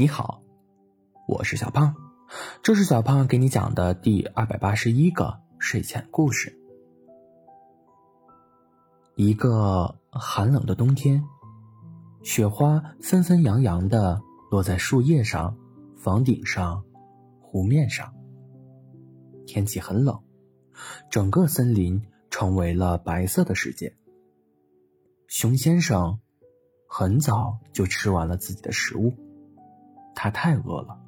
你好，我是小胖，这是小胖给你讲的第二百八十一个睡前故事。一个寒冷的冬天，雪花纷纷扬扬的落在树叶上、房顶上、湖面上。天气很冷，整个森林成为了白色的世界。熊先生很早就吃完了自己的食物。他太饿了，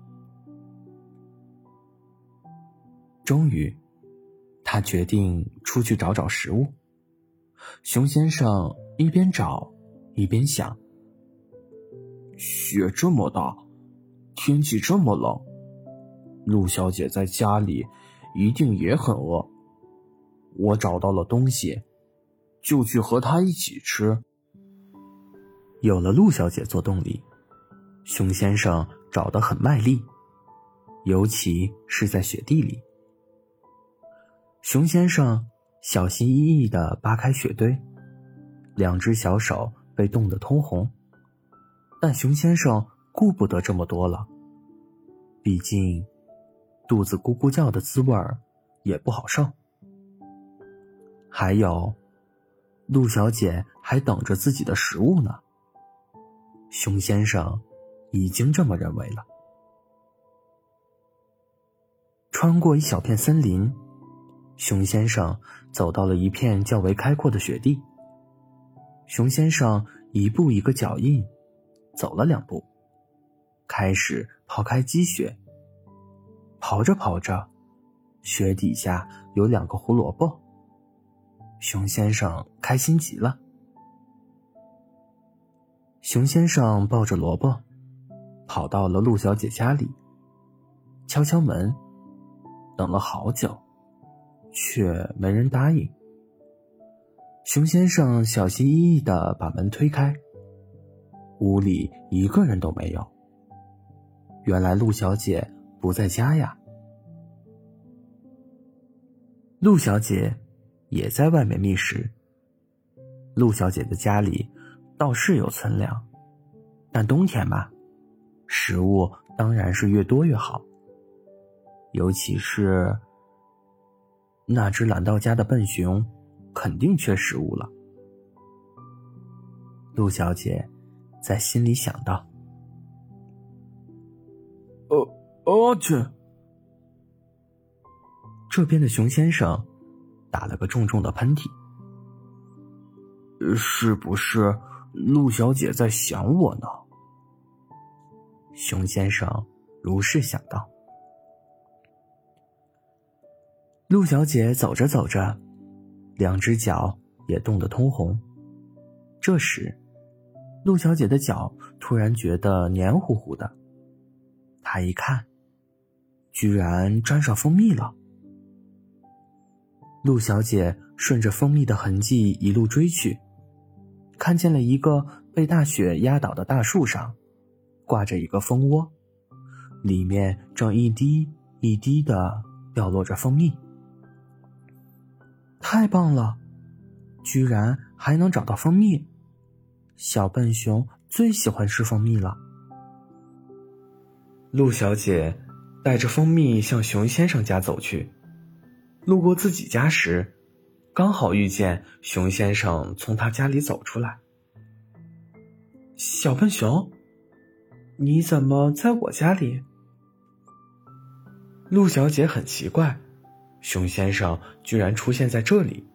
终于，他决定出去找找食物。熊先生一边找一边想：雪这么大，天气这么冷，陆小姐在家里一定也很饿。我找到了东西，就去和她一起吃。有了陆小姐做动力，熊先生。找得很卖力，尤其是在雪地里。熊先生小心翼翼的扒开雪堆，两只小手被冻得通红，但熊先生顾不得这么多了。毕竟，肚子咕咕叫的滋味儿也不好受。还有，陆小姐还等着自己的食物呢。熊先生。已经这么认为了。穿过一小片森林，熊先生走到了一片较为开阔的雪地。熊先生一步一个脚印，走了两步，开始刨开积雪。刨着刨着，雪底下有两个胡萝卜。熊先生开心极了。熊先生抱着萝卜。跑到了陆小姐家里，敲敲门，等了好久，却没人答应。熊先生小心翼翼的把门推开，屋里一个人都没有。原来陆小姐不在家呀。陆小姐也在外面觅食。陆小姐的家里倒是有存粮，但冬天嘛。食物当然是越多越好，尤其是那只懒到家的笨熊，肯定缺食物了。陆小姐在心里想到：“呃，阿去！”这边的熊先生打了个重重的喷嚏，是不是陆小姐在想我呢？熊先生如是想到。陆小姐走着走着，两只脚也冻得通红。这时，陆小姐的脚突然觉得黏糊糊的。她一看，居然沾上蜂蜜了。陆小姐顺着蜂蜜的痕迹一路追去，看见了一个被大雪压倒的大树上。挂着一个蜂窝，里面正一滴一滴的掉落着蜂蜜。太棒了，居然还能找到蜂蜜！小笨熊最喜欢吃蜂蜜了。陆小姐带着蜂蜜向熊先生家走去，路过自己家时，刚好遇见熊先生从他家里走出来。小笨熊。你怎么在我家里？陆小姐很奇怪，熊先生居然出现在这里。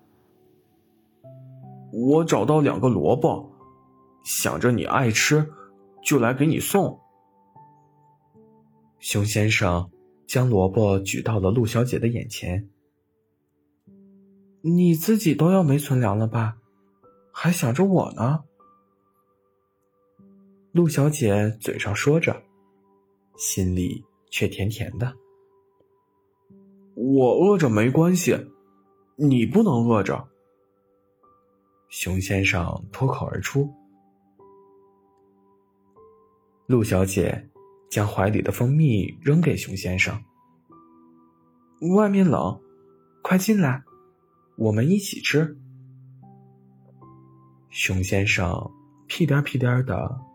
我找到两个萝卜，想着你爱吃，就来给你送。熊先生将萝卜举到了陆小姐的眼前。你自己都要没存粮了吧？还想着我呢？陆小姐嘴上说着，心里却甜甜的。我饿着没关系，你不能饿着。熊先生脱口而出。陆小姐将怀里的蜂蜜扔给熊先生。外面冷，快进来，我们一起吃。熊先生屁颠屁颠的。